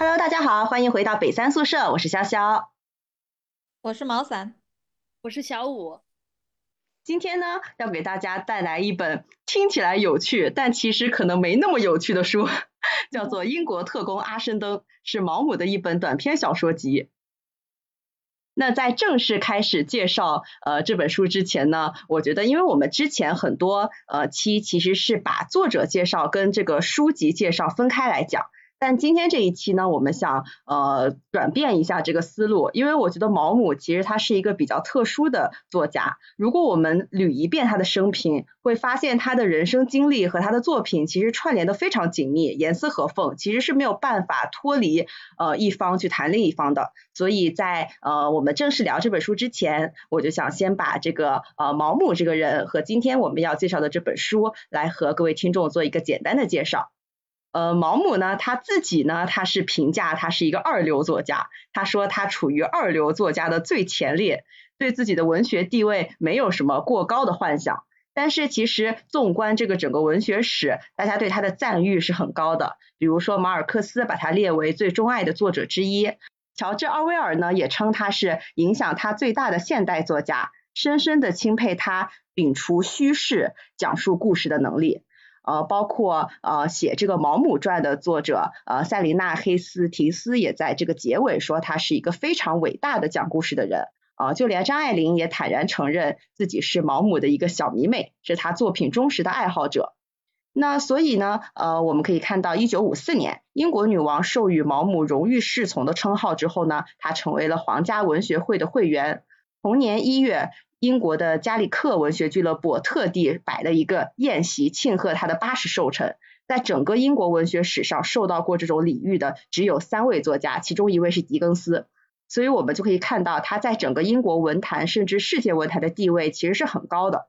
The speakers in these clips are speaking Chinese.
Hello，大家好，欢迎回到北三宿舍，我是潇潇，我是毛伞，我是小五。今天呢，要给大家带来一本听起来有趣，但其实可能没那么有趣的书，叫做《英国特工阿申登》，是毛姆的一本短篇小说集。那在正式开始介绍呃这本书之前呢，我觉得，因为我们之前很多呃期其实是把作者介绍跟这个书籍介绍分开来讲。但今天这一期呢，我们想呃转变一下这个思路，因为我觉得毛姆其实他是一个比较特殊的作家。如果我们捋一遍他的生平，会发现他的人生经历和他的作品其实串联的非常紧密，严丝合缝，其实是没有办法脱离呃一方去谈另一方的。所以在呃我们正式聊这本书之前，我就想先把这个呃毛姆这个人和今天我们要介绍的这本书来和各位听众做一个简单的介绍。呃，毛姆呢，他自己呢，他是评价他是一个二流作家，他说他处于二流作家的最前列，对自己的文学地位没有什么过高的幻想。但是其实纵观这个整个文学史，大家对他的赞誉是很高的。比如说马尔克斯把他列为最钟爱的作者之一，乔治奥威尔呢也称他是影响他最大的现代作家，深深的钦佩他摒除虚饰、讲述故事的能力。呃，包括呃写这个《毛姆传》的作者呃塞琳娜·黑斯提斯也在这个结尾说他是一个非常伟大的讲故事的人啊，就连张爱玲也坦然承认自己是毛姆的一个小迷妹，是他作品忠实的爱好者。那所以呢，呃，我们可以看到，一九五四年，英国女王授予毛姆荣誉侍从的称号之后呢，他成为了皇家文学会的会员。同年一月。英国的加里克文学俱乐部特地摆了一个宴席庆贺他的八十寿辰。在整个英国文学史上，受到过这种礼遇的只有三位作家，其中一位是狄更斯。所以我们就可以看到，他在整个英国文坛甚至世界文坛的地位其实是很高的。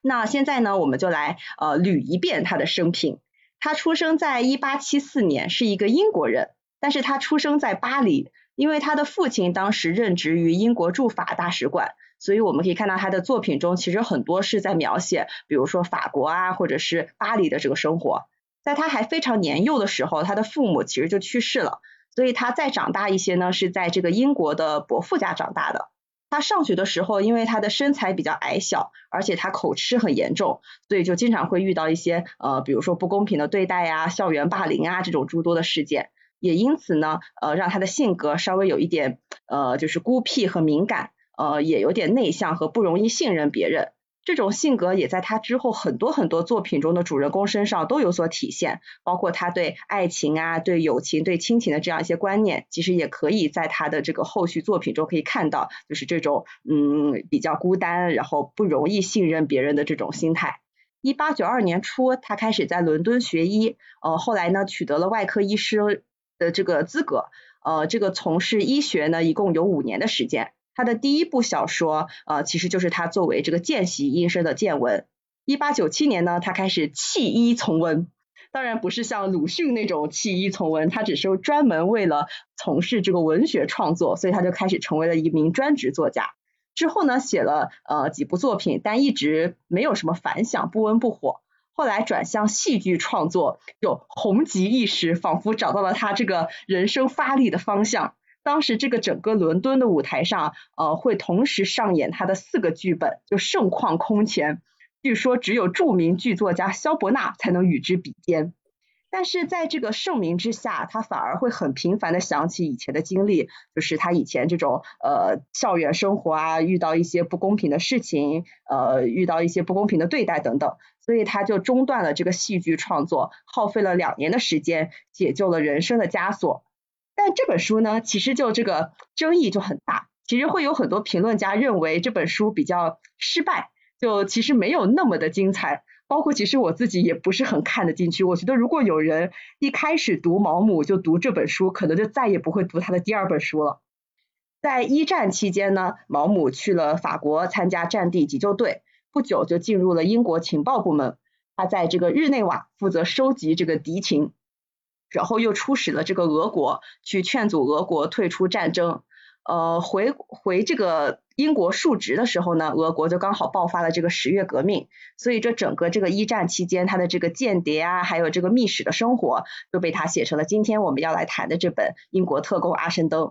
那现在呢，我们就来呃捋一遍他的生平。他出生在一八七四年，是一个英国人，但是他出生在巴黎，因为他的父亲当时任职于英国驻法大使馆。所以我们可以看到他的作品中，其实很多是在描写，比如说法国啊，或者是巴黎的这个生活。在他还非常年幼的时候，他的父母其实就去世了，所以他再长大一些呢，是在这个英国的伯父家长大的。他上学的时候，因为他的身材比较矮小，而且他口吃很严重，所以就经常会遇到一些呃，比如说不公平的对待呀、校园霸凌啊这种诸多的事件。也因此呢，呃，让他的性格稍微有一点呃，就是孤僻和敏感。呃，也有点内向和不容易信任别人，这种性格也在他之后很多很多作品中的主人公身上都有所体现，包括他对爱情啊、对友情、对亲情的这样一些观念，其实也可以在他的这个后续作品中可以看到，就是这种嗯比较孤单，然后不容易信任别人的这种心态。一八九二年初，他开始在伦敦学医，呃，后来呢取得了外科医师的这个资格，呃，这个从事医学呢一共有五年的时间。他的第一部小说，呃，其实就是他作为这个见习医生的见闻。一八九七年呢，他开始弃医从文，当然不是像鲁迅那种弃医从文，他只是专门为了从事这个文学创作，所以他就开始成为了一名专职作家。之后呢，写了呃几部作品，但一直没有什么反响，不温不火。后来转向戏剧创作，就红极一时，仿佛找到了他这个人生发力的方向。当时这个整个伦敦的舞台上，呃，会同时上演他的四个剧本，就盛况空前。据说只有著名剧作家萧伯纳才能与之比肩。但是在这个盛名之下，他反而会很频繁的想起以前的经历，就是他以前这种呃校园生活啊，遇到一些不公平的事情，呃，遇到一些不公平的对待等等，所以他就中断了这个戏剧创作，耗费了两年的时间，解救了人生的枷锁。但这本书呢，其实就这个争议就很大。其实会有很多评论家认为这本书比较失败，就其实没有那么的精彩。包括其实我自己也不是很看得进去。我觉得如果有人一开始读毛姆就读这本书，可能就再也不会读他的第二本书了。在一战期间呢，毛姆去了法国参加战地急救队，不久就进入了英国情报部门。他在这个日内瓦负责收集这个敌情。然后又出使了这个俄国，去劝阻俄国退出战争。呃，回回这个英国述职的时候呢，俄国就刚好爆发了这个十月革命，所以这整个这个一战期间，他的这个间谍啊，还有这个密使的生活，都被他写成了今天我们要来谈的这本《英国特工阿申登》。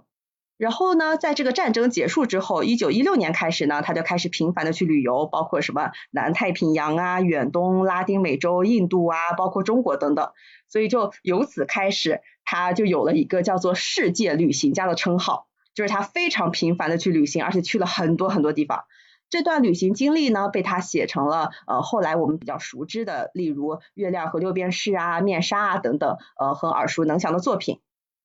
然后呢，在这个战争结束之后，一九一六年开始呢，他就开始频繁的去旅游，包括什么南太平洋啊、远东、拉丁美洲、印度啊，包括中国等等，所以就由此开始，他就有了一个叫做世界旅行家的称号。就是他非常频繁的去旅行，而且去了很多很多地方。这段旅行经历呢，被他写成了呃后来我们比较熟知的，例如《月亮和六便士》啊、《面纱》啊等等，呃很耳熟能详的作品。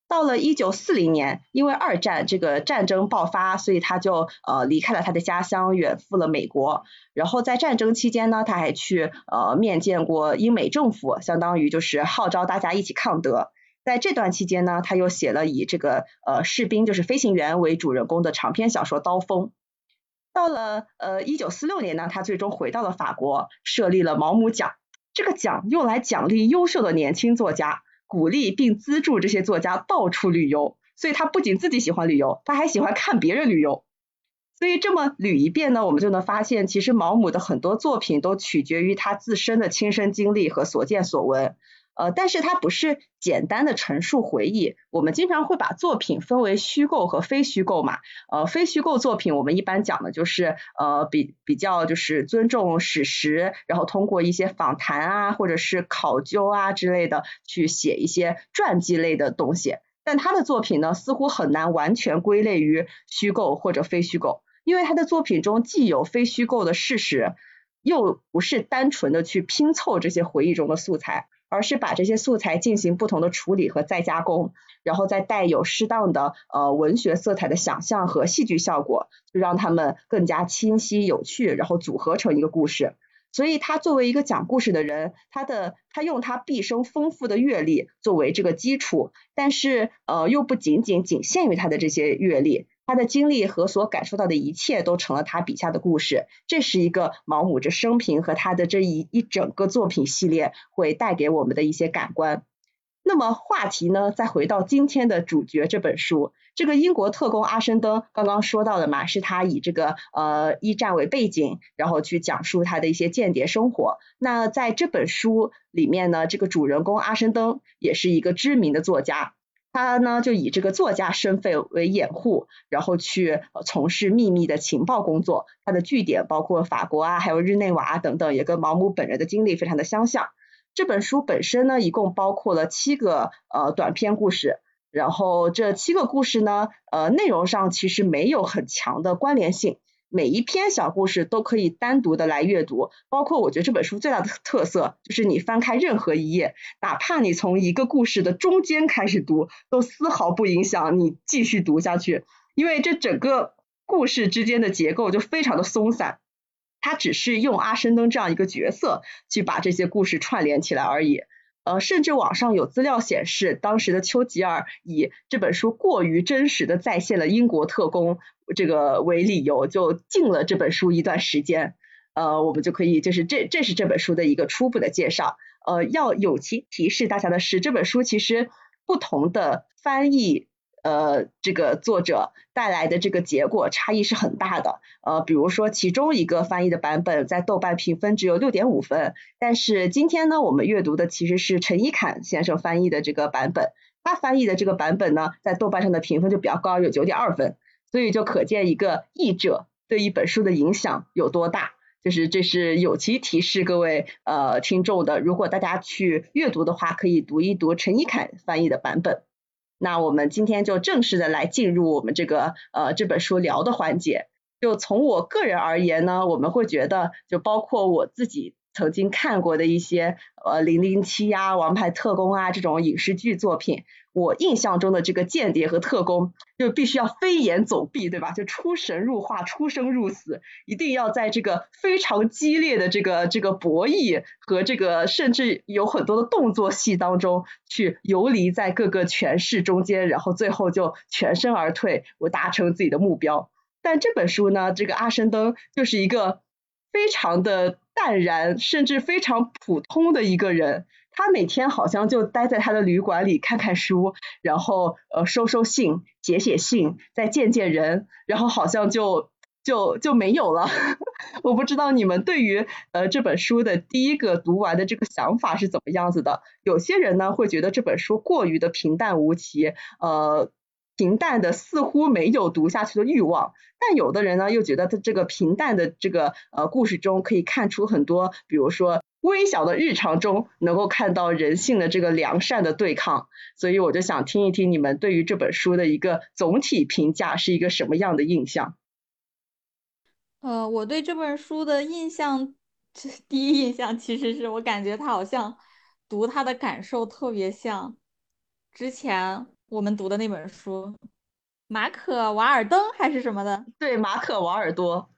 到了一九四零年，因为二战这个战争爆发，所以他就呃离开了他的家乡，远赴了美国。然后在战争期间呢，他还去呃面见过英美政府，相当于就是号召大家一起抗德。在这段期间呢，他又写了以这个呃士兵就是飞行员为主人公的长篇小说《刀锋》。到了呃一九四六年呢，他最终回到了法国，设立了毛姆奖。这个奖用来奖励优秀的年轻作家，鼓励并资助这些作家到处旅游。所以他不仅自己喜欢旅游，他还喜欢看别人旅游。所以这么捋一遍呢，我们就能发现，其实毛姆的很多作品都取决于他自身的亲身经历和所见所闻。呃，但是它不是简单的陈述回忆，我们经常会把作品分为虚构和非虚构嘛。呃，非虚构作品我们一般讲的就是呃比比较就是尊重史实，然后通过一些访谈啊或者是考究啊之类的去写一些传记类的东西。但他的作品呢，似乎很难完全归类于虚构或者非虚构，因为他的作品中既有非虚构的事实，又不是单纯的去拼凑这些回忆中的素材。而是把这些素材进行不同的处理和再加工，然后再带有适当的呃文学色彩的想象和戏剧效果，就让他们更加清晰有趣，然后组合成一个故事。所以他作为一个讲故事的人，他的他用他毕生丰富的阅历作为这个基础，但是呃又不仅仅仅限于他的这些阅历。他的经历和所感受到的一切都成了他笔下的故事，这是一个毛姆这生平和他的这一一整个作品系列会带给我们的一些感官。那么话题呢，再回到今天的主角这本书，这个英国特工阿申登刚刚说到的嘛，是他以这个呃一战为背景，然后去讲述他的一些间谍生活。那在这本书里面呢，这个主人公阿申登也是一个知名的作家。他呢就以这个作家身份为掩护，然后去从事秘密的情报工作。他的据点包括法国啊，还有日内瓦等等，也跟毛姆本人的经历非常的相像。这本书本身呢，一共包括了七个呃短篇故事，然后这七个故事呢，呃内容上其实没有很强的关联性。每一篇小故事都可以单独的来阅读，包括我觉得这本书最大的特色就是你翻开任何一页，哪怕你从一个故事的中间开始读，都丝毫不影响你继续读下去，因为这整个故事之间的结构就非常的松散，它只是用阿申登这样一个角色去把这些故事串联起来而已。呃，甚至网上有资料显示，当时的丘吉尔以这本书过于真实的再现了英国特工这个为理由，就禁了这本书一段时间。呃，我们就可以就是这这是这本书的一个初步的介绍。呃，要友情提示大家的是，这本书其实不同的翻译。呃，这个作者带来的这个结果差异是很大的。呃，比如说其中一个翻译的版本在豆瓣评分只有六点五分，但是今天呢，我们阅读的其实是陈一侃先生翻译的这个版本，他翻译的这个版本呢，在豆瓣上的评分就比较高，有九点二分，所以就可见一个译者对一本书的影响有多大。就是这是有其提示各位呃听众的，如果大家去阅读的话，可以读一读陈一侃翻译的版本。那我们今天就正式的来进入我们这个呃这本书聊的环节。就从我个人而言呢，我们会觉得，就包括我自己。曾经看过的一些呃零零七啊、王牌特工啊这种影视剧作品，我印象中的这个间谍和特工就必须要飞檐走壁，对吧？就出神入化、出生入死，一定要在这个非常激烈的这个这个博弈和这个甚至有很多的动作戏当中去游离在各个权势中间，然后最后就全身而退，我达成自己的目标。但这本书呢，这个阿申登就是一个非常的。淡然甚至非常普通的一个人，他每天好像就待在他的旅馆里看看书，然后呃收收信、写写信、再见见人，然后好像就就就没有了。我不知道你们对于呃这本书的第一个读完的这个想法是怎么样子的？有些人呢会觉得这本书过于的平淡无奇，呃，平淡的似乎没有读下去的欲望。但有的人呢又觉得他这个平淡的这个呃故事中可以看出很多，比如说微小的日常中能够看到人性的这个良善的对抗。所以我就想听一听你们对于这本书的一个总体评价是一个什么样的印象？呃，我对这本书的印象，第一印象其实是我感觉他好像读他的感受特别像之前我们读的那本书《马可瓦尔登》还是什么的？对，马可瓦尔多。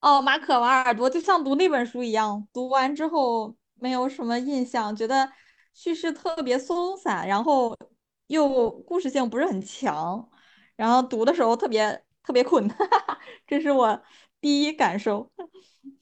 哦，马可瓦尔多就像读那本书一样，读完之后没有什么印象，觉得叙事特别松散，然后又故事性不是很强，然后读的时候特别特别困，这是我。第一感受，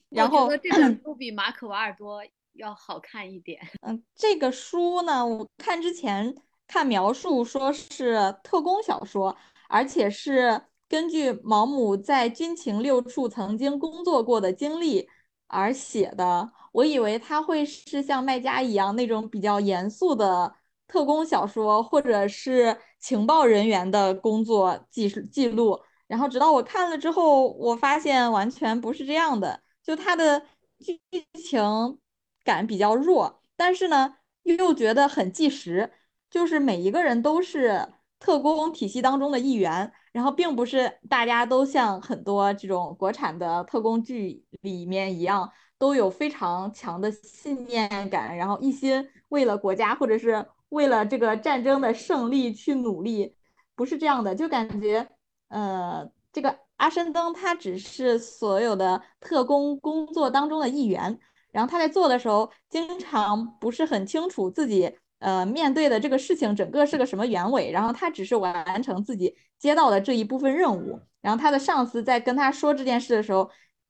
然后这本书比马可瓦尔多要好看一点。嗯，这个书呢，我看之前看描述说是特工小说，而且是根据毛姆在军情六处曾经工作过的经历而写的。我以为他会是像麦家一样那种比较严肃的特工小说，或者是情报人员的工作记记录。然后直到我看了之后，我发现完全不是这样的，就他的剧情感比较弱，但是呢又觉得很纪实，就是每一个人都是特工体系当中的一员，然后并不是大家都像很多这种国产的特工剧里面一样，都有非常强的信念感，然后一心为了国家或者是为了这个战争的胜利去努力，不是这样的，就感觉。呃，这个阿申登他只是所有的特工工作当中的一员，然后他在做的时候，经常不是很清楚自己呃面对的这个事情整个是个什么原委，然后他只是完成自己接到的这一部分任务，然后他的上司在跟他说这件事的时候，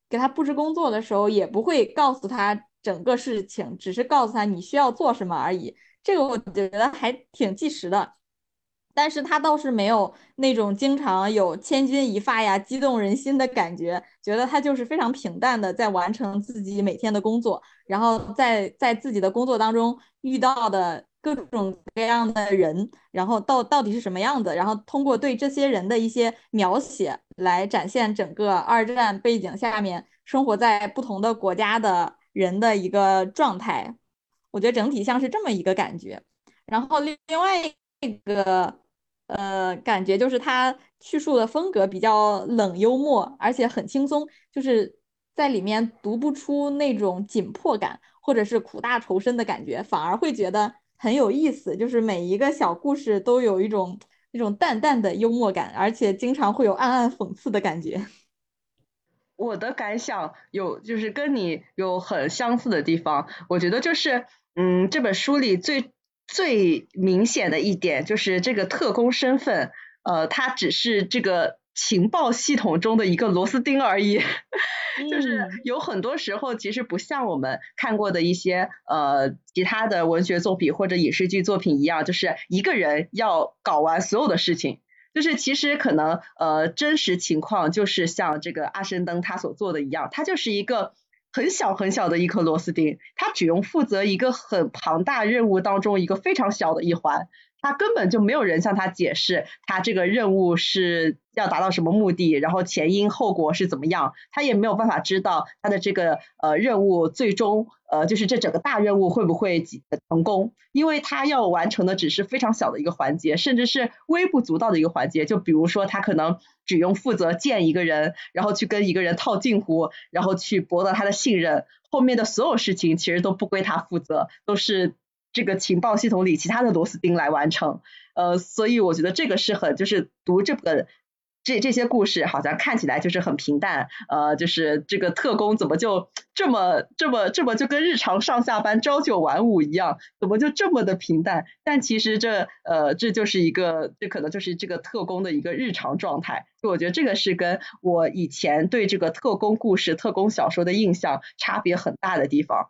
给他布置工作的时候，也不会告诉他整个事情，只是告诉他你需要做什么而已，这个我觉得还挺计时的。但是他倒是没有那种经常有千钧一发呀、激动人心的感觉，觉得他就是非常平淡的在完成自己每天的工作，然后在在自己的工作当中遇到的各种各样的人，然后到到底是什么样子，然后通过对这些人的一些描写来展现整个二战背景下面生活在不同的国家的人的一个状态，我觉得整体像是这么一个感觉。然后另另外一个。呃，感觉就是他叙述的风格比较冷幽默，而且很轻松，就是在里面读不出那种紧迫感或者是苦大仇深的感觉，反而会觉得很有意思。就是每一个小故事都有一种那种淡淡的幽默感，而且经常会有暗暗讽刺的感觉。我的感想有就是跟你有很相似的地方，我觉得就是嗯，这本书里最。最明显的一点就是这个特工身份，呃，他只是这个情报系统中的一个螺丝钉而已。就是有很多时候，其实不像我们看过的一些呃其他的文学作品或者影视剧作品一样，就是一个人要搞完所有的事情。就是其实可能呃真实情况就是像这个阿申登他所做的一样，他就是一个。很小很小的一颗螺丝钉，他只用负责一个很庞大任务当中一个非常小的一环，他根本就没有人向他解释他这个任务是要达到什么目的，然后前因后果是怎么样，他也没有办法知道他的这个呃任务最终呃就是这整个大任务会不会成功，因为他要完成的只是非常小的一个环节，甚至是微不足道的一个环节，就比如说他可能。只用负责见一个人，然后去跟一个人套近乎，然后去博得他的信任。后面的所有事情其实都不归他负责，都是这个情报系统里其他的螺丝钉来完成。呃，所以我觉得这个是很，就是读这本。这这些故事好像看起来就是很平淡，呃，就是这个特工怎么就这么这么这么就跟日常上下班朝九晚五一样，怎么就这么的平淡？但其实这呃这就是一个，这可能就是这个特工的一个日常状态。我觉得这个是跟我以前对这个特工故事、特工小说的印象差别很大的地方。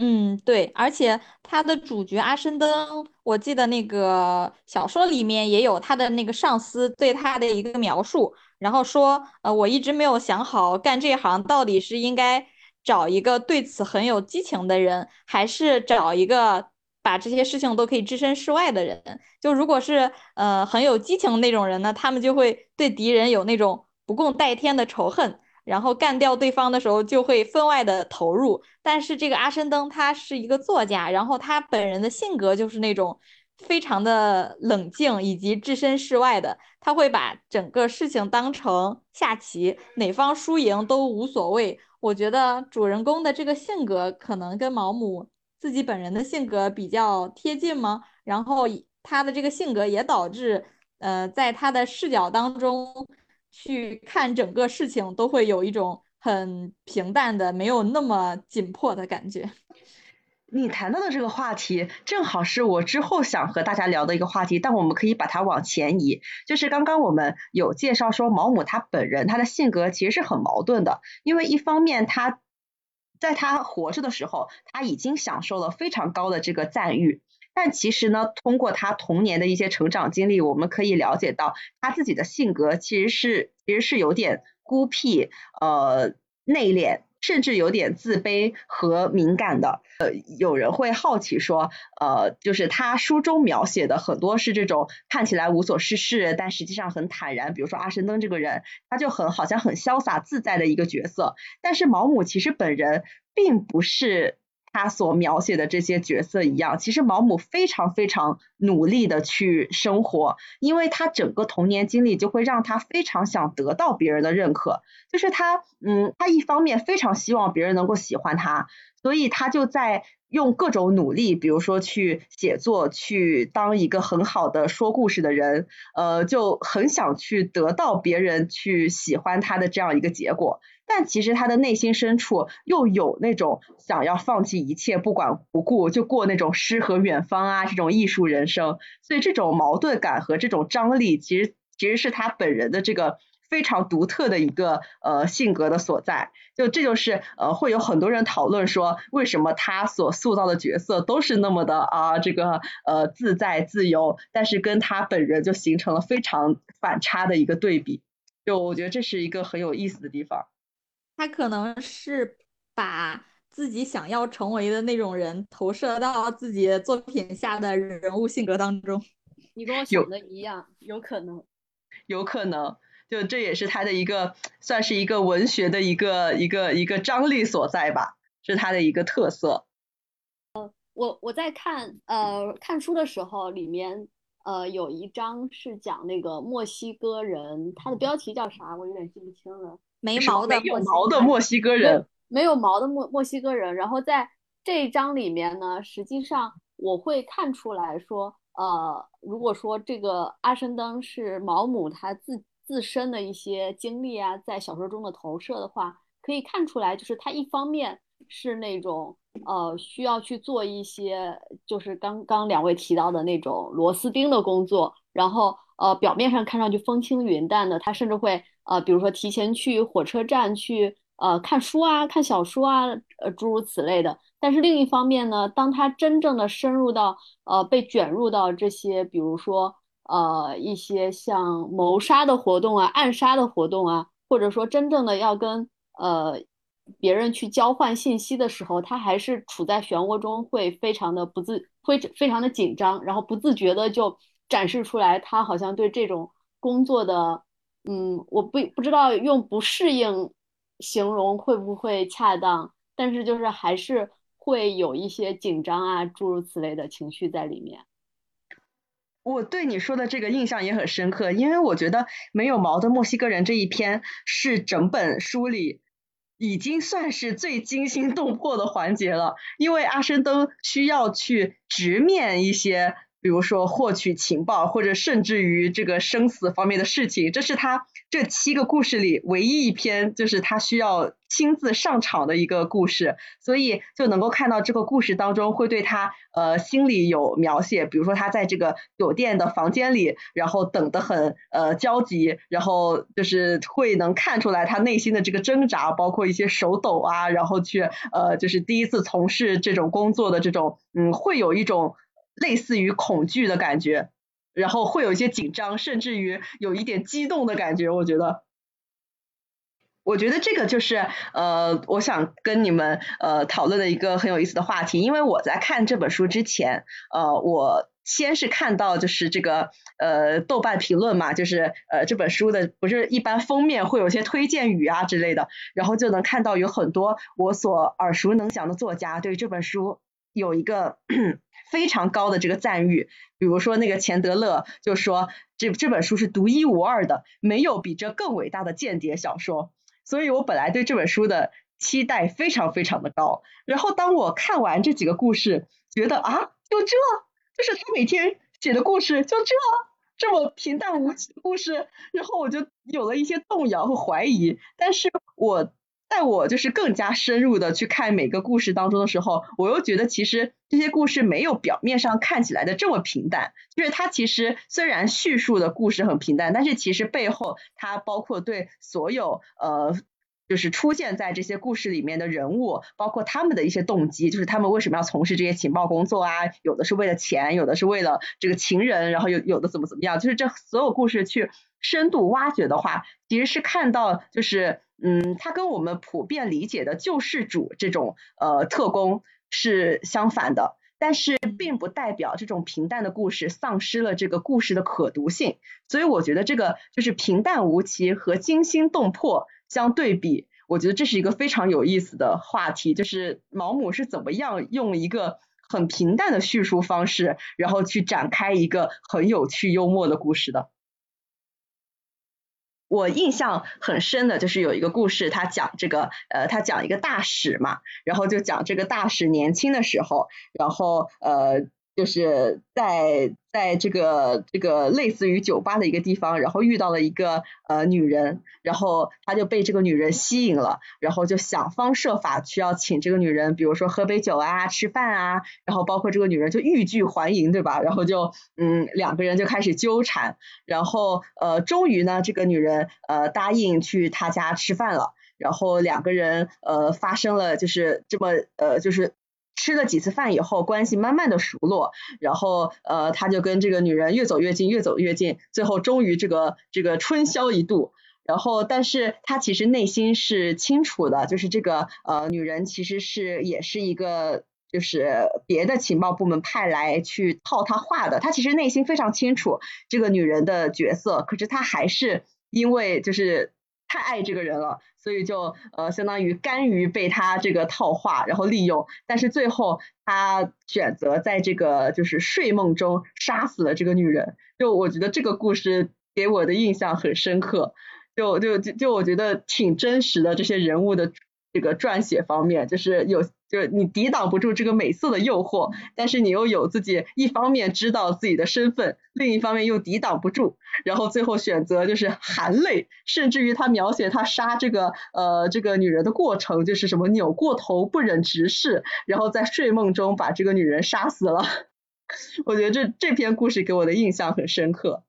嗯，对，而且他的主角阿申登，我记得那个小说里面也有他的那个上司对他的一个描述，然后说，呃，我一直没有想好干这行到底是应该找一个对此很有激情的人，还是找一个把这些事情都可以置身事外的人。就如果是呃很有激情那种人呢，他们就会对敌人有那种不共戴天的仇恨。然后干掉对方的时候就会分外的投入，但是这个阿申登他是一个作家，然后他本人的性格就是那种非常的冷静以及置身事外的，他会把整个事情当成下棋，哪方输赢都无所谓。我觉得主人公的这个性格可能跟毛姆自己本人的性格比较贴近吗？然后他的这个性格也导致，呃，在他的视角当中。去看整个事情都会有一种很平淡的、没有那么紧迫的感觉。你谈到的这个话题，正好是我之后想和大家聊的一个话题，但我们可以把它往前移。就是刚刚我们有介绍说，毛姆他本人他的性格其实是很矛盾的，因为一方面他在他活着的时候，他已经享受了非常高的这个赞誉。但其实呢，通过他童年的一些成长经历，我们可以了解到他自己的性格其实是其实是有点孤僻、呃内敛，甚至有点自卑和敏感的。呃，有人会好奇说，呃，就是他书中描写的很多是这种看起来无所事事，但实际上很坦然。比如说阿申登这个人，他就很好像很潇洒自在的一个角色。但是毛姆其实本人并不是。他所描写的这些角色一样，其实毛姆非常非常努力的去生活，因为他整个童年经历就会让他非常想得到别人的认可，就是他，嗯，他一方面非常希望别人能够喜欢他，所以他就在用各种努力，比如说去写作，去当一个很好的说故事的人，呃，就很想去得到别人去喜欢他的这样一个结果。但其实他的内心深处又有那种想要放弃一切不管不顾就过那种诗和远方啊这种艺术人生，所以这种矛盾感和这种张力，其实其实是他本人的这个非常独特的一个呃性格的所在。就这就是呃会有很多人讨论说，为什么他所塑造的角色都是那么的啊这个呃自在自由，但是跟他本人就形成了非常反差的一个对比。就我觉得这是一个很有意思的地方。他可能是把自己想要成为的那种人投射到自己作品下的人物性格当中。你跟我想的一样，有可能，有可能，就这也是他的一个，算是一个文学的一个一个一个张力所在吧，是他的一个特色。呃，我我在看呃看书的时候，里面呃有一章是讲那个墨西哥人，他的标题叫啥？我有点记不清了。没毛的有毛的墨西哥人，没有毛的墨墨西哥人。然后在这一章里面呢，实际上我会看出来说，呃，如果说这个阿申登是毛姆他自自身的一些经历啊，在小说中的投射的话，可以看出来，就是他一方面是那种呃需要去做一些，就是刚刚两位提到的那种螺丝钉的工作，然后呃表面上看上去风轻云淡的，他甚至会。呃，比如说提前去火车站去呃看书啊，看小说啊，呃诸如此类的。但是另一方面呢，当他真正的深入到呃被卷入到这些，比如说呃一些像谋杀的活动啊、暗杀的活动啊，或者说真正的要跟呃别人去交换信息的时候，他还是处在漩涡中，会非常的不自，会非常的紧张，然后不自觉的就展示出来，他好像对这种工作的。嗯，我不不知道用不适应形容会不会恰当，但是就是还是会有一些紧张啊，诸如此类的情绪在里面。我对你说的这个印象也很深刻，因为我觉得没有毛的墨西哥人这一篇是整本书里已经算是最惊心动魄的环节了，因为阿申登需要去直面一些比如说获取情报，或者甚至于这个生死方面的事情，这是他这七个故事里唯一一篇就是他需要亲自上场的一个故事，所以就能够看到这个故事当中会对他呃心里有描写，比如说他在这个酒店的房间里，然后等得很呃焦急，然后就是会能看出来他内心的这个挣扎，包括一些手抖啊，然后去呃就是第一次从事这种工作的这种嗯会有一种。类似于恐惧的感觉，然后会有一些紧张，甚至于有一点激动的感觉。我觉得，我觉得这个就是呃，我想跟你们呃讨论的一个很有意思的话题。因为我在看这本书之前，呃，我先是看到就是这个呃豆瓣评论嘛，就是呃这本书的不是一般封面会有些推荐语啊之类的，然后就能看到有很多我所耳熟能详的作家对这本书有一个。非常高的这个赞誉，比如说那个钱德勒就说这这本书是独一无二的，没有比这更伟大的间谍小说。所以我本来对这本书的期待非常非常的高。然后当我看完这几个故事，觉得啊，就这，就是他每天写的故事，就这这么平淡无奇的故事，然后我就有了一些动摇和怀疑。但是我。在我就是更加深入的去看每个故事当中的时候，我又觉得其实这些故事没有表面上看起来的这么平淡。就是它其实虽然叙述的故事很平淡，但是其实背后它包括对所有呃就是出现在这些故事里面的人物，包括他们的一些动机，就是他们为什么要从事这些情报工作啊？有的是为了钱，有的是为了这个情人，然后有有的怎么怎么样？就是这所有故事去深度挖掘的话，其实是看到就是。嗯，它跟我们普遍理解的救世主这种呃特工是相反的，但是并不代表这种平淡的故事丧失了这个故事的可读性。所以我觉得这个就是平淡无奇和惊心动魄相对比，我觉得这是一个非常有意思的话题，就是毛姆是怎么样用一个很平淡的叙述方式，然后去展开一个很有趣幽默的故事的。我印象很深的就是有一个故事，他讲这个，呃，他讲一个大使嘛，然后就讲这个大使年轻的时候，然后呃。就是在在这个这个类似于酒吧的一个地方，然后遇到了一个呃女人，然后他就被这个女人吸引了，然后就想方设法去要请这个女人，比如说喝杯酒啊、吃饭啊，然后包括这个女人就欲拒还迎，对吧？然后就嗯两个人就开始纠缠，然后呃终于呢这个女人呃答应去他家吃饭了，然后两个人呃发生了就是这么呃就是。吃了几次饭以后，关系慢慢的熟络，然后呃，他就跟这个女人越走越近，越走越近，最后终于这个这个春宵一度。然后，但是他其实内心是清楚的，就是这个呃女人其实是也是一个就是别的情报部门派来去套他话的。他其实内心非常清楚这个女人的角色，可是他还是因为就是太爱这个人了。所以就呃相当于甘于被他这个套话，然后利用，但是最后他选择在这个就是睡梦中杀死了这个女人。就我觉得这个故事给我的印象很深刻，就就就就我觉得挺真实的这些人物的这个撰写方面，就是有。就是你抵挡不住这个美色的诱惑，但是你又有自己一方面知道自己的身份，另一方面又抵挡不住，然后最后选择就是含泪，甚至于他描写他杀这个呃这个女人的过程，就是什么扭过头不忍直视，然后在睡梦中把这个女人杀死了。我觉得这这篇故事给我的印象很深刻。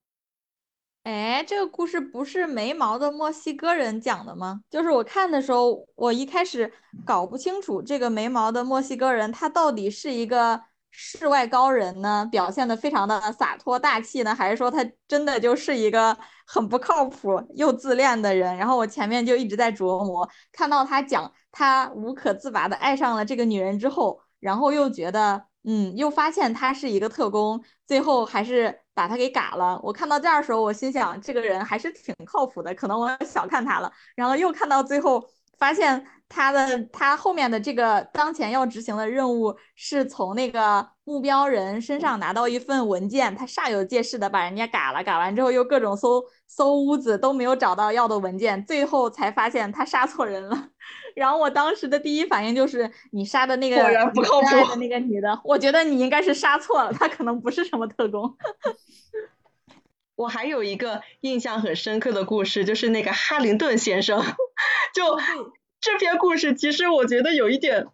哎，这个故事不是没毛的墨西哥人讲的吗？就是我看的时候，我一开始搞不清楚这个没毛的墨西哥人他到底是一个世外高人呢，表现的非常的洒脱大气呢，还是说他真的就是一个很不靠谱又自恋的人？然后我前面就一直在琢磨，看到他讲他无可自拔的爱上了这个女人之后，然后又觉得。嗯，又发现他是一个特工，最后还是把他给嘎了。我看到这儿的时候，我心想这个人还是挺靠谱的，可能我小看他了。然后又看到最后，发现他的他后面的这个当前要执行的任务是从那个目标人身上拿到一份文件，他煞有介事的把人家嘎了，嘎完之后又各种搜搜屋子都没有找到要的文件，最后才发现他杀错人了。然后我当时的第一反应就是你杀的那个果然不靠谱的那个女的，我觉得你应该是杀错了，她可能不是什么特工。我还有一个印象很深刻的故事，就是那个哈林顿先生。就这篇故事，其实我觉得有一点，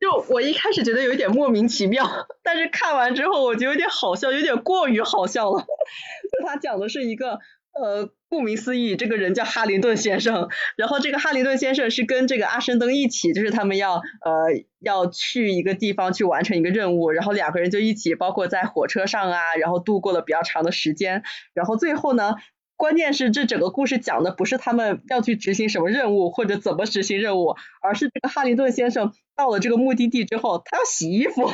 就我一开始觉得有一点莫名其妙，但是看完之后，我觉得有点好笑，有点过于好笑了。就他讲的是一个。呃，顾名思义，这个人叫哈林顿先生。然后这个哈林顿先生是跟这个阿申登一起，就是他们要呃要去一个地方去完成一个任务，然后两个人就一起，包括在火车上啊，然后度过了比较长的时间。然后最后呢，关键是这整个故事讲的不是他们要去执行什么任务或者怎么执行任务，而是这个哈林顿先生到了这个目的地之后，他要洗衣服。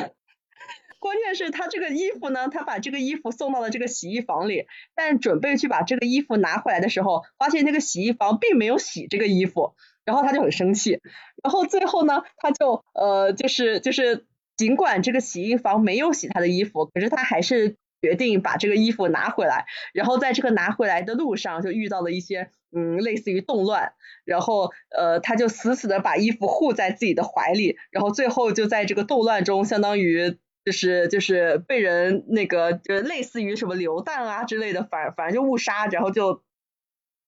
关键是他这个衣服呢，他把这个衣服送到了这个洗衣房里，但准备去把这个衣服拿回来的时候，发现那个洗衣房并没有洗这个衣服，然后他就很生气，然后最后呢，他就呃就是就是尽管这个洗衣房没有洗他的衣服，可是他还是决定把这个衣服拿回来，然后在这个拿回来的路上就遇到了一些嗯类似于动乱，然后呃他就死死的把衣服护在自己的怀里，然后最后就在这个动乱中相当于。就是就是被人那个就类似于什么流弹啊之类的，反反正就误杀，然后就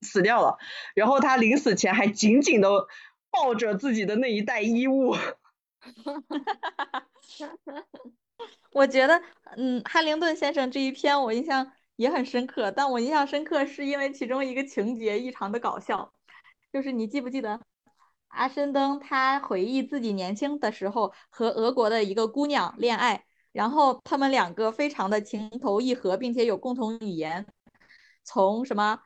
死掉了。然后他临死前还紧紧的抱着自己的那一袋衣物。哈哈哈哈哈我觉得，嗯，哈灵顿先生这一篇我印象也很深刻，但我印象深刻是因为其中一个情节异常的搞笑，就是你记不记得？阿申登他回忆自己年轻的时候和俄国的一个姑娘恋爱，然后他们两个非常的情投意合，并且有共同语言，从什么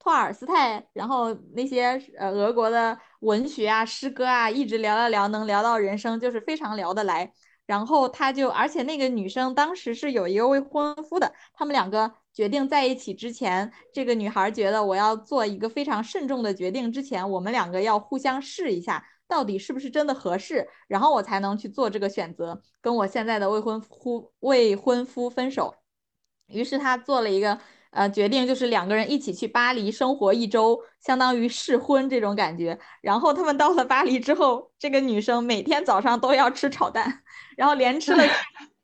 托尔斯泰，然后那些呃俄国的文学啊、诗歌啊，一直聊聊聊，能聊到人生，就是非常聊得来。然后他就，而且那个女生当时是有一个未婚夫的，他们两个。决定在一起之前，这个女孩觉得我要做一个非常慎重的决定。之前我们两个要互相试一下，到底是不是真的合适，然后我才能去做这个选择，跟我现在的未婚夫未婚夫分手。于是他做了一个呃决定，就是两个人一起去巴黎生活一周，相当于试婚这种感觉。然后他们到了巴黎之后，这个女生每天早上都要吃炒蛋，然后连吃了。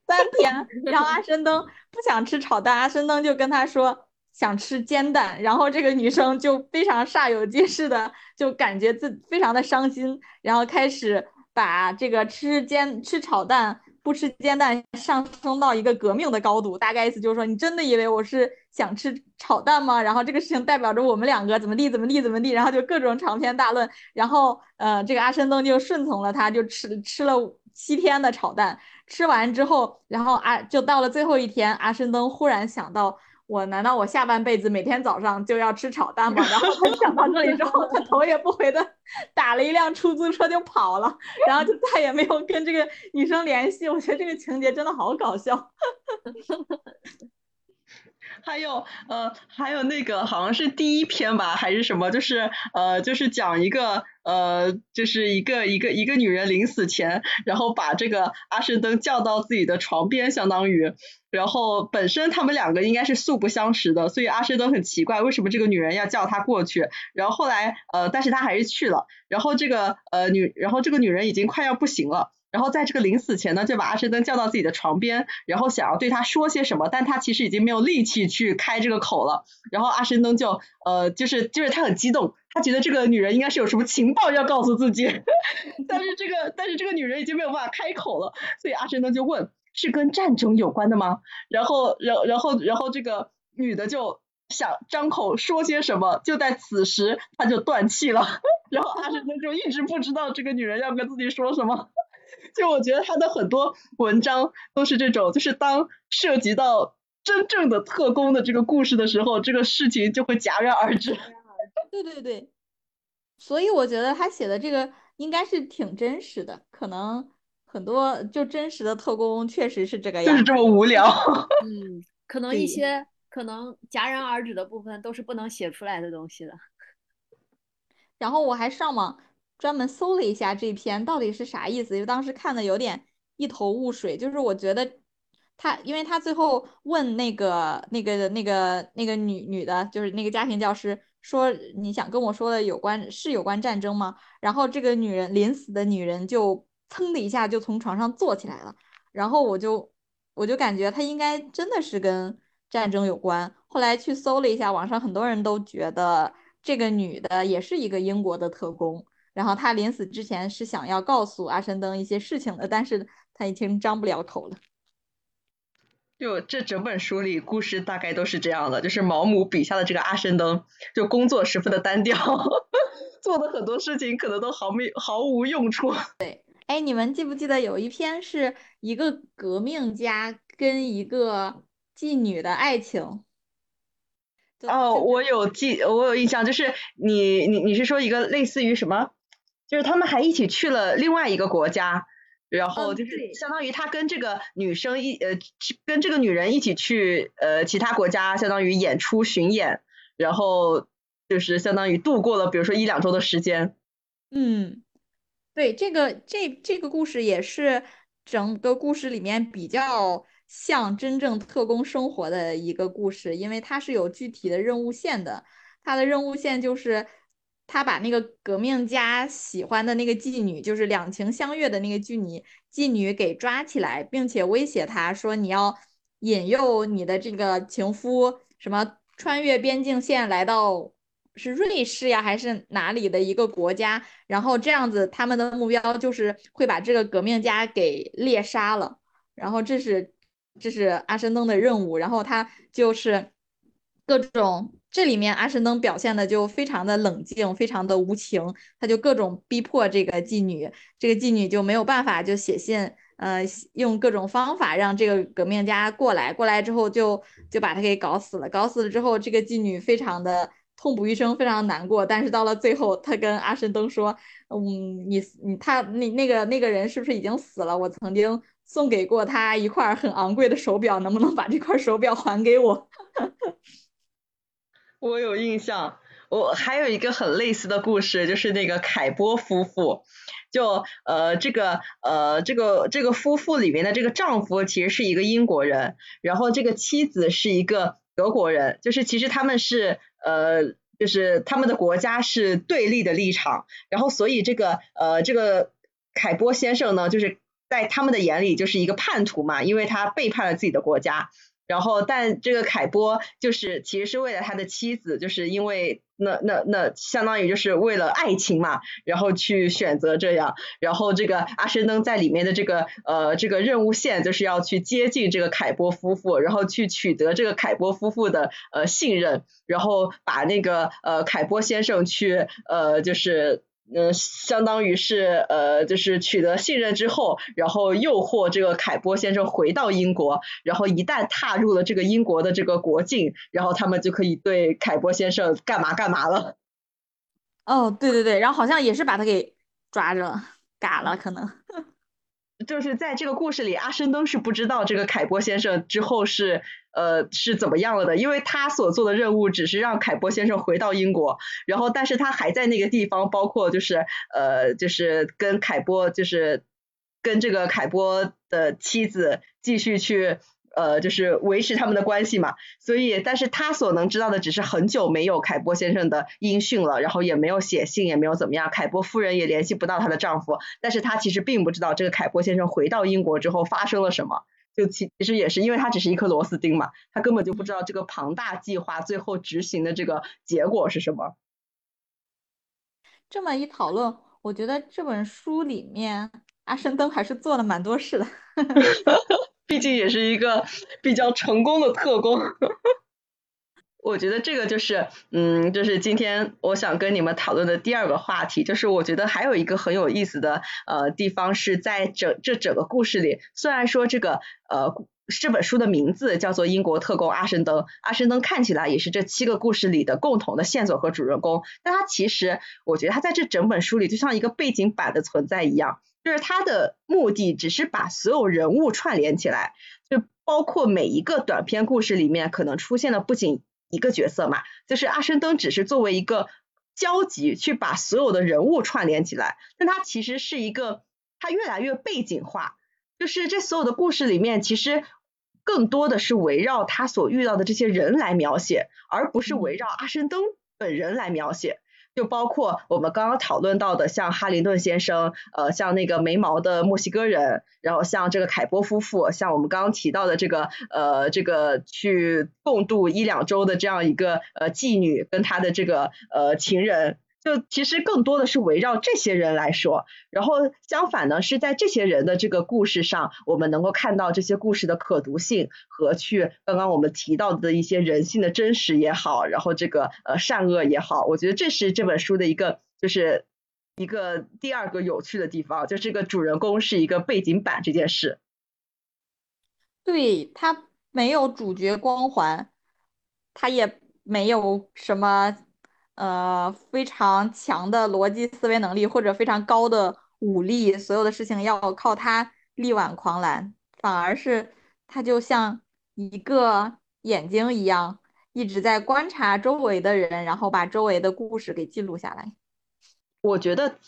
三天，然后阿申登不想吃炒蛋，阿申登就跟他说想吃煎蛋，然后这个女生就非常煞有介事的，就感觉自非常的伤心，然后开始把这个吃煎吃炒蛋不吃煎蛋上升到一个革命的高度，大概意思就是说你真的以为我是想吃炒蛋吗？然后这个事情代表着我们两个怎么地怎么地怎么地，然后就各种长篇大论，然后呃这个阿申登就顺从了他，就吃吃了七天的炒蛋。吃完之后，然后阿就到了最后一天，阿申登忽然想到，我难道我下半辈子每天早上就要吃炒蛋吗？然后他 想到这里之后，他头也不回的打了一辆出租车就跑了，然后就再也没有跟这个女生联系。我觉得这个情节真的好搞笑。还有呃，还有那个好像是第一篇吧，还是什么？就是呃，就是讲一个呃，就是一个一个一个女人临死前，然后把这个阿什登叫到自己的床边，相当于，然后本身他们两个应该是素不相识的，所以阿什登很奇怪，为什么这个女人要叫他过去？然后后来呃，但是他还是去了，然后这个呃女，然后这个女人已经快要不行了。然后在这个临死前呢，就把阿申登叫到自己的床边，然后想要对他说些什么，但他其实已经没有力气去开这个口了。然后阿申登就呃，就是就是他很激动，他觉得这个女人应该是有什么情报要告诉自己，但是这个但是这个女人已经没有办法开口了，所以阿申登就问是跟战争有关的吗？然后然然后然后这个女的就想张口说些什么，就在此时他就断气了，然后阿申登就一直不知道这个女人要跟自己说什么。就我觉得他的很多文章都是这种，就是当涉及到真正的特工的这个故事的时候，这个事情就会戛然而止。对对对，所以我觉得他写的这个应该是挺真实的，可能很多就真实的特工确实是这个样，就是这么无聊。嗯，可能一些可能戛然而止的部分都是不能写出来的东西的。然后我还上网。专门搜了一下这篇到底是啥意思，因为当时看的有点一头雾水。就是我觉得他，因为他最后问那个、那个、那个、那个女女的，就是那个家庭教师说你想跟我说的有关是有关战争吗？然后这个女人临死的女人就噌的一下就从床上坐起来了，然后我就我就感觉她应该真的是跟战争有关。后来去搜了一下，网上很多人都觉得这个女的也是一个英国的特工，然后他临死之前是想要告诉阿申登一些事情的，但是他已经张不了口了。就这整本书里故事大概都是这样的，就是毛姆笔下的这个阿申登，就工作十分的单调，做的很多事情可能都毫没毫无用处。对，哎，你们记不记得有一篇是一个革命家跟一个妓女的爱情？哦，我有记，我有印象，就是你你你是说一个类似于什么？就是他们还一起去了另外一个国家。然后就是相当于他跟这个女生一呃，跟这个女人一起去呃其他国家，相当于演出巡演，然后就是相当于度过了比如说一两周的时间。嗯，对，这个这这个故事也是整个故事里面比较像真正特工生活的一个故事，因为它是有具体的任务线的，它的任务线就是。他把那个革命家喜欢的那个妓女，就是两情相悦的那个妓女，妓女给抓起来，并且威胁他说：“你要引诱你的这个情夫，什么穿越边境线来到是瑞士呀，还是哪里的一个国家？然后这样子，他们的目标就是会把这个革命家给猎杀了。然后这是这是阿申登的任务，然后他就是各种。”这里面阿申登表现的就非常的冷静，非常的无情，他就各种逼迫这个妓女，这个妓女就没有办法，就写信，呃，用各种方法让这个革命家过来，过来之后就就把他给搞死了，搞死了之后，这个妓女非常的痛不欲生，非常难过，但是到了最后，他跟阿申登说，嗯，你你他那那个那个人是不是已经死了？我曾经送给过他一块很昂贵的手表，能不能把这块手表还给我？我有印象，我还有一个很类似的故事，就是那个凯波夫妇，就呃这个呃这个这个夫妇里面的这个丈夫其实是一个英国人，然后这个妻子是一个德国人，就是其实他们是呃就是他们的国家是对立的立场，然后所以这个呃这个凯波先生呢，就是在他们的眼里就是一个叛徒嘛，因为他背叛了自己的国家。然后，但这个凯波就是其实是为了他的妻子，就是因为那那那相当于就是为了爱情嘛，然后去选择这样。然后这个阿申登在里面的这个呃这个任务线就是要去接近这个凯波夫妇，然后去取得这个凯波夫妇的呃信任，然后把那个呃凯波先生去呃就是。嗯，相当于是呃，就是取得信任之后，然后诱惑这个凯波先生回到英国，然后一旦踏入了这个英国的这个国境，然后他们就可以对凯波先生干嘛干嘛了。哦，对对对，然后好像也是把他给抓着，嘎了可能。就是在这个故事里，阿申登是不知道这个凯波先生之后是呃是怎么样了的，因为他所做的任务只是让凯波先生回到英国，然后但是他还在那个地方，包括就是呃就是跟凯波就是跟这个凯波的妻子继续去。呃，就是维持他们的关系嘛，所以，但是他所能知道的只是很久没有凯波先生的音讯了，然后也没有写信，也没有怎么样，凯波夫人也联系不到她的丈夫，但是她其实并不知道这个凯波先生回到英国之后发生了什么，就其其实也是因为他只是一颗螺丝钉嘛，他根本就不知道这个庞大计划最后执行的这个结果是什么。这么一讨论，我觉得这本书里面阿申登还是做了蛮多事的。毕竟也是一个比较成功的特工，我觉得这个就是，嗯，就是今天我想跟你们讨论的第二个话题，就是我觉得还有一个很有意思的呃地方是在整这整个故事里，虽然说这个呃这本书的名字叫做英国特工阿什登，阿什登看起来也是这七个故事里的共同的线索和主人公，但他其实我觉得他在这整本书里就像一个背景板的存在一样。就是他的目的只是把所有人物串联起来，就包括每一个短篇故事里面可能出现的不仅一个角色嘛，就是阿申登只是作为一个交集去把所有的人物串联起来，但他其实是一个他越来越背景化，就是这所有的故事里面其实更多的是围绕他所遇到的这些人来描写，而不是围绕阿申登本人来描写。就包括我们刚刚讨论到的，像哈林顿先生，呃，像那个没毛的墨西哥人，然后像这个凯波夫妇，像我们刚刚提到的这个，呃，这个去共度一两周的这样一个呃妓女跟她的这个呃情人。就其实更多的是围绕这些人来说，然后相反呢，是在这些人的这个故事上，我们能够看到这些故事的可读性和去刚刚我们提到的一些人性的真实也好，然后这个呃善恶也好，我觉得这是这本书的一个就是一个第二个有趣的地方，就这个主人公是一个背景板这件事。对他没有主角光环，他也没有什么。呃，非常强的逻辑思维能力或者非常高的武力，所有的事情要靠他力挽狂澜，反而是他就像一个眼睛一样，一直在观察周围的人，然后把周围的故事给记录下来。我觉得，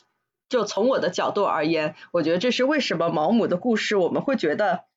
就从我的角度而言，我觉得这是为什么毛姆的故事我们会觉得。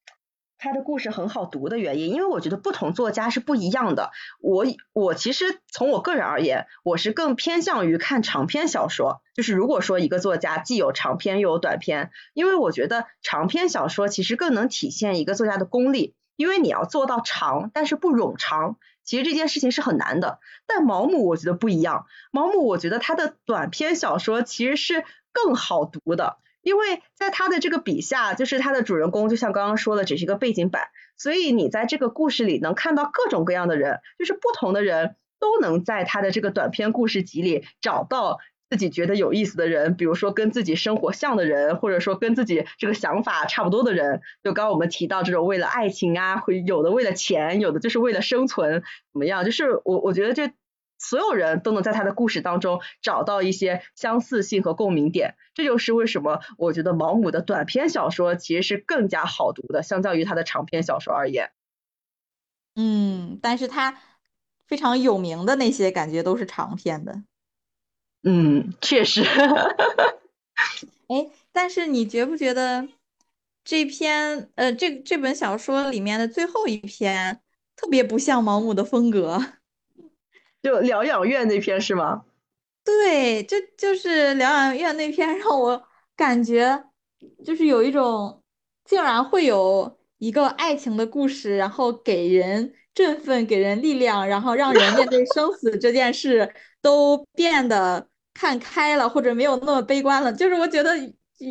他的故事很好读的原因，因为我觉得不同作家是不一样的。我我其实从我个人而言，我是更偏向于看长篇小说。就是如果说一个作家既有长篇又有短篇，因为我觉得长篇小说其实更能体现一个作家的功力，因为你要做到长但是不冗长，其实这件事情是很难的。但毛姆我觉得不一样，毛姆我觉得他的短篇小说其实是更好读的。因为在他的这个笔下，就是他的主人公，就像刚刚说的，只是一个背景板，所以你在这个故事里能看到各种各样的人，就是不同的人都能在他的这个短篇故事集里找到自己觉得有意思的人，比如说跟自己生活像的人，或者说跟自己这个想法差不多的人。就刚刚我们提到这种为了爱情啊，会有的为了钱，有的就是为了生存，怎么样？就是我我觉得这。所有人都能在他的故事当中找到一些相似性和共鸣点，这就是为什么我觉得毛姆的短篇小说其实是更加好读的，相较于他的长篇小说而言。嗯，但是他非常有名的那些感觉都是长篇的。嗯，确实。哎，但是你觉不觉得这篇呃这这本小说里面的最后一篇特别不像毛姆的风格？就疗养院那篇是吗？对，就就是疗养院那篇，让我感觉就是有一种，竟然会有一个爱情的故事，然后给人振奋，给人力量，然后让人面对生死这件事 都变得看开了，或者没有那么悲观了。就是我觉得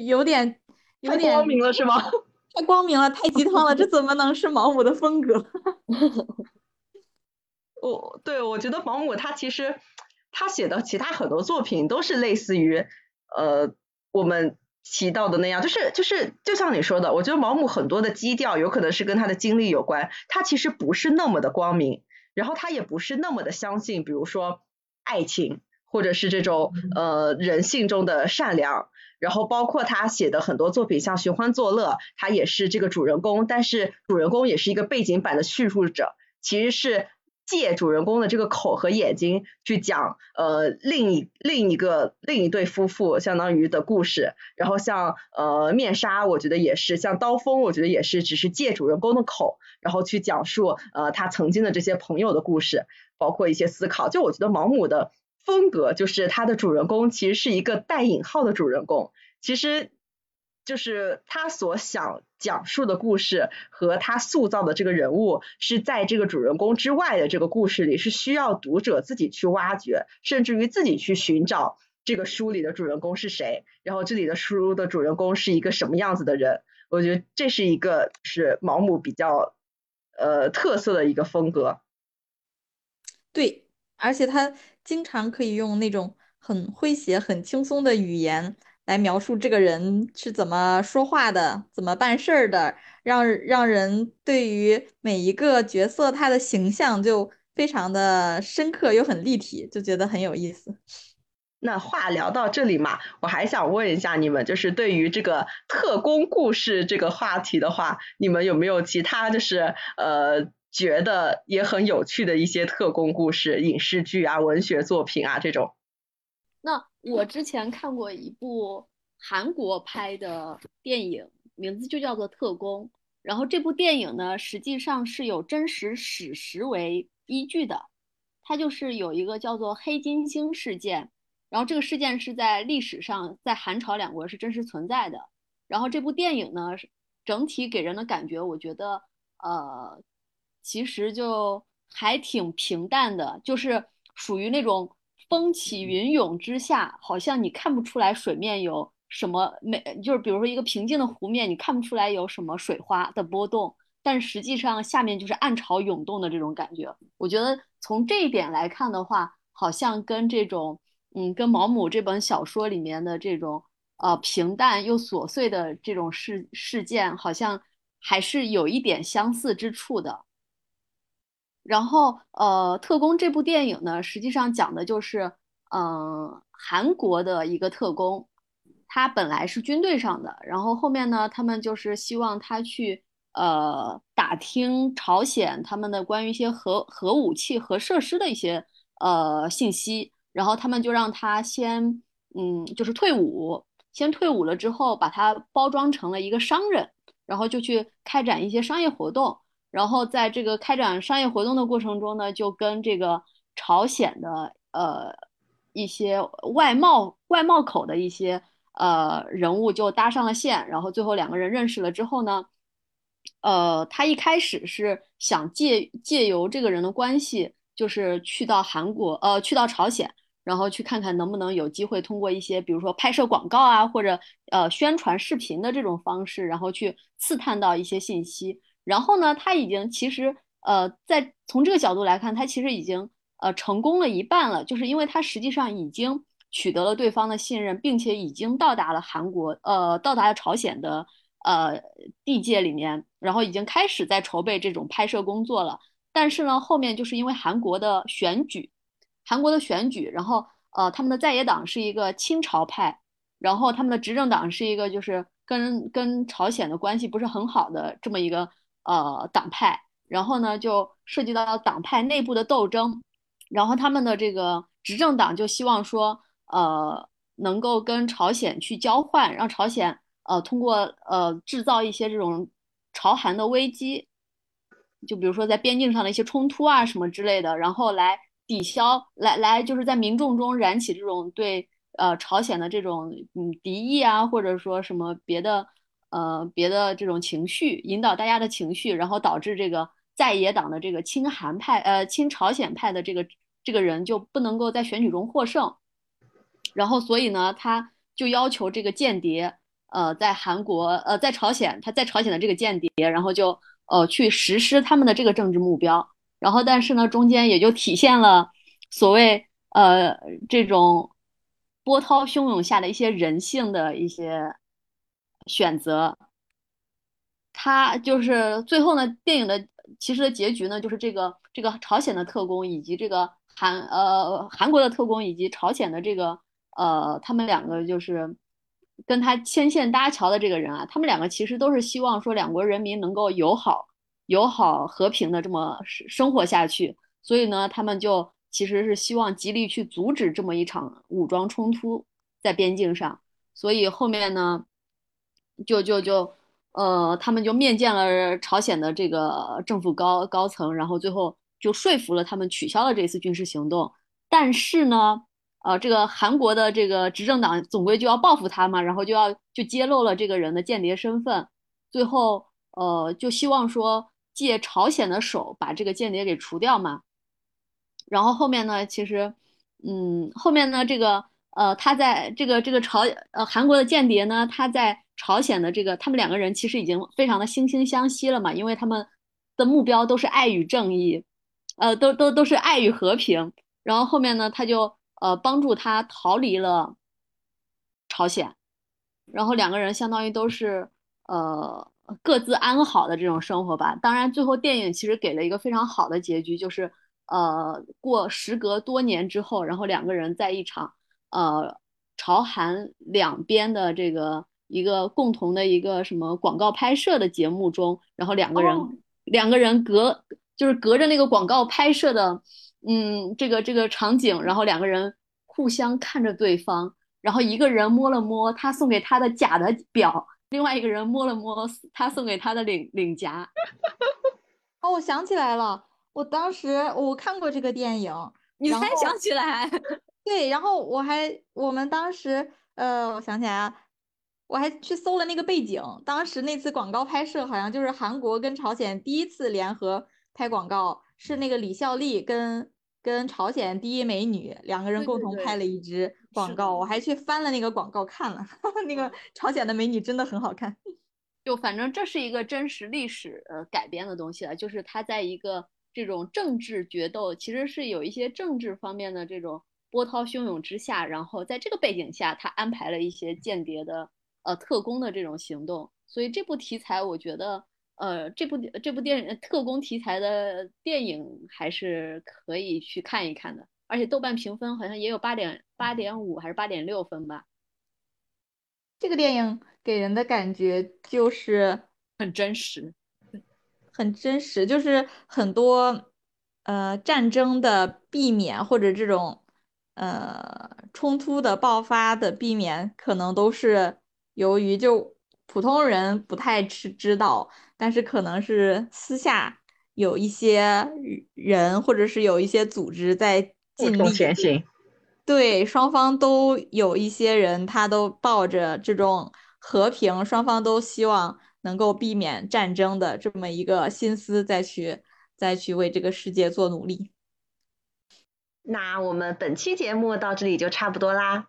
有点有点光明了，是吗？太光明了，太鸡汤了，这怎么能是毛姆的风格？我对我觉得毛姆他其实他写的其他很多作品都是类似于呃我们提到的那样，就是就是就像你说的，我觉得毛姆很多的基调有可能是跟他的经历有关，他其实不是那么的光明，然后他也不是那么的相信，比如说爱情或者是这种呃人性中的善良，然后包括他写的很多作品，像寻欢作乐，他也是这个主人公，但是主人公也是一个背景板的叙述者，其实是。借主人公的这个口和眼睛去讲呃另一另一个另一对夫妇相当于的故事，然后像呃面纱，我觉得也是，像刀锋，我觉得也是，只是借主人公的口，然后去讲述呃他曾经的这些朋友的故事，包括一些思考。就我觉得毛姆的风格，就是他的主人公其实是一个带引号的主人公，其实。就是他所想讲述的故事和他塑造的这个人物是在这个主人公之外的这个故事里，是需要读者自己去挖掘，甚至于自己去寻找这个书里的主人公是谁，然后这里的书的主人公是一个什么样子的人。我觉得这是一个是毛姆比较呃特色的一个风格。对，而且他经常可以用那种很诙谐、很轻松的语言。来描述这个人是怎么说话的，怎么办事儿的，让让人对于每一个角色他的形象就非常的深刻又很立体，就觉得很有意思。那话聊到这里嘛，我还想问一下你们，就是对于这个特工故事这个话题的话，你们有没有其他就是呃觉得也很有趣的一些特工故事，影视剧啊、文学作品啊这种？那我之前看过一部韩国拍的电影，名字就叫做《特工》。然后这部电影呢，实际上是有真实史实为依据的。它就是有一个叫做黑金星事件，然后这个事件是在历史上在韩朝两国是真实存在的。然后这部电影呢，整体给人的感觉，我觉得呃，其实就还挺平淡的，就是属于那种风起云涌之下，好像你看不出来水面有什么没，就是比如说一个平静的湖面，你看不出来有什么水花的波动。但实际上下面就是暗潮涌动的这种感觉。我觉得从这一点来看的话，好像跟这种，嗯，跟毛姆这本小说里面的这种，呃，平淡又琐碎的这种事事件，好像还是有一点相似之处的。然后，呃，特工这部电影呢，实际上讲的就是，嗯，韩国的一个特工，他本来是军队上的，然后后面呢，他们就是希望他去。呃，打听朝鲜他们的关于一些核核武器、核设施的一些呃信息，然后他们就让他先嗯，就是退伍，先退伍了之后，把他包装成了一个商人，然后就去开展一些商业活动，然后在这个开展商业活动的过程中呢，就跟这个朝鲜的呃一些外贸外贸口的一些呃人物就搭上了线，然后最后两个人认识了之后呢。呃，他一开始是想借借由这个人的关系，就是去到韩国，呃，去到朝鲜，然后去看看能不能有机会通过一些，比如说拍摄广告啊，或者呃宣传视频的这种方式，然后去刺探到一些信息。然后呢，他已经其实呃，在从这个角度来看，他其实已经呃成功了一半了，就是因为他实际上已经取得了对方的信任，并且已经到达了韩国，呃，到达了朝鲜的。呃，地界里面，然后已经开始在筹备这种拍摄工作了。但是呢，后面就是因为韩国的选举，韩国的选举，然后呃，他们的在野党是一个亲朝派，然后他们的执政党是一个就是跟跟朝鲜的关系不是很好的这么一个呃党派。然后呢，就涉及到党派内部的斗争，然后他们的这个执政党就希望说，呃，能够跟朝鲜去交换，让朝鲜。呃，通过呃制造一些这种朝韩的危机，就比如说在边境上的一些冲突啊什么之类的，然后来抵消，来来就是在民众中燃起这种对呃朝鲜的这种嗯敌意啊，或者说什么别的呃别的这种情绪，引导大家的情绪，然后导致这个在野党的这个亲韩派呃亲朝鲜派的这个这个人就不能够在选举中获胜，然后所以呢，他就要求这个间谍。呃，在韩国，呃，在朝鲜，他在朝鲜的这个间谍，然后就呃去实施他们的这个政治目标，然后但是呢，中间也就体现了所谓呃这种波涛汹涌下的一些人性的一些选择。他就是最后呢，电影的其实的结局呢，就是这个这个朝鲜的特工以及这个韩呃韩国的特工以及朝鲜的这个呃他们两个就是。跟他牵线搭桥的这个人啊，他们两个其实都是希望说两国人民能够友好、友好、和平的这么生生活下去。所以呢，他们就其实是希望极力去阻止这么一场武装冲突在边境上。所以后面呢，就就就呃，他们就面见了朝鲜的这个政府高高层，然后最后就说服了他们取消了这次军事行动。但是呢。呃，这个韩国的这个执政党总归就要报复他嘛，然后就要就揭露了这个人的间谍身份，最后呃就希望说借朝鲜的手把这个间谍给除掉嘛。然后后面呢，其实嗯后面呢这个呃他在这个这个朝呃韩国的间谍呢，他在朝鲜的这个他们两个人其实已经非常的惺惺相惜了嘛，因为他们的目标都是爱与正义，呃都都都是爱与和平。然后后面呢他就。呃，帮助他逃离了朝鲜，然后两个人相当于都是呃各自安好的这种生活吧。当然，最后电影其实给了一个非常好的结局，就是呃过时隔多年之后，然后两个人在一场呃朝韩两边的这个一个共同的一个什么广告拍摄的节目中，然后两个人两个人隔就是隔着那个广告拍摄的。嗯，这个这个场景，然后两个人互相看着对方，然后一个人摸了摸他送给他的假的表，另外一个人摸了摸他送给他的领领夹。哦，我想起来了，我当时我看过这个电影，你才想起来？对，然后我还我们当时呃，我想起来啊，我还去搜了那个背景，当时那次广告拍摄好像就是韩国跟朝鲜第一次联合拍广告，是那个李孝利跟跟朝鲜第一美女两个人共同拍了一支广告，我还去翻了那个广告看了，那个朝鲜的美女真的很好看。就反正这是一个真实历史呃改编的东西了，就是他在一个这种政治决斗，其实是有一些政治方面的这种波涛汹涌之下，然后在这个背景下，他安排了一些间谍的呃特工的这种行动，所以这部题材我觉得呃这部这部电影特工题材的电影还是可以去看一看的，而且豆瓣评分好像也有八点八点五还是八点六分吧。这个电影给人的感觉就是很真实，很真实，就是很多呃战争的避免或者这种呃冲突的爆发的避免，可能都是由于就普通人不太知知道，但是可能是私下有一些人或者是有一些组织在尽力前行。对，双方都有一些人，他都抱着这种和平，双方都希望能够避免战争的这么一个心思，再去再去为这个世界做努力。那我们本期节目到这里就差不多啦。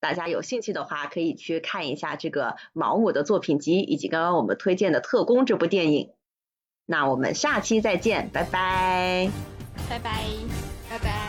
大家有兴趣的话，可以去看一下这个毛姆的作品集，以及刚刚我们推荐的《特工》这部电影。那我们下期再见，拜拜，拜拜，拜拜。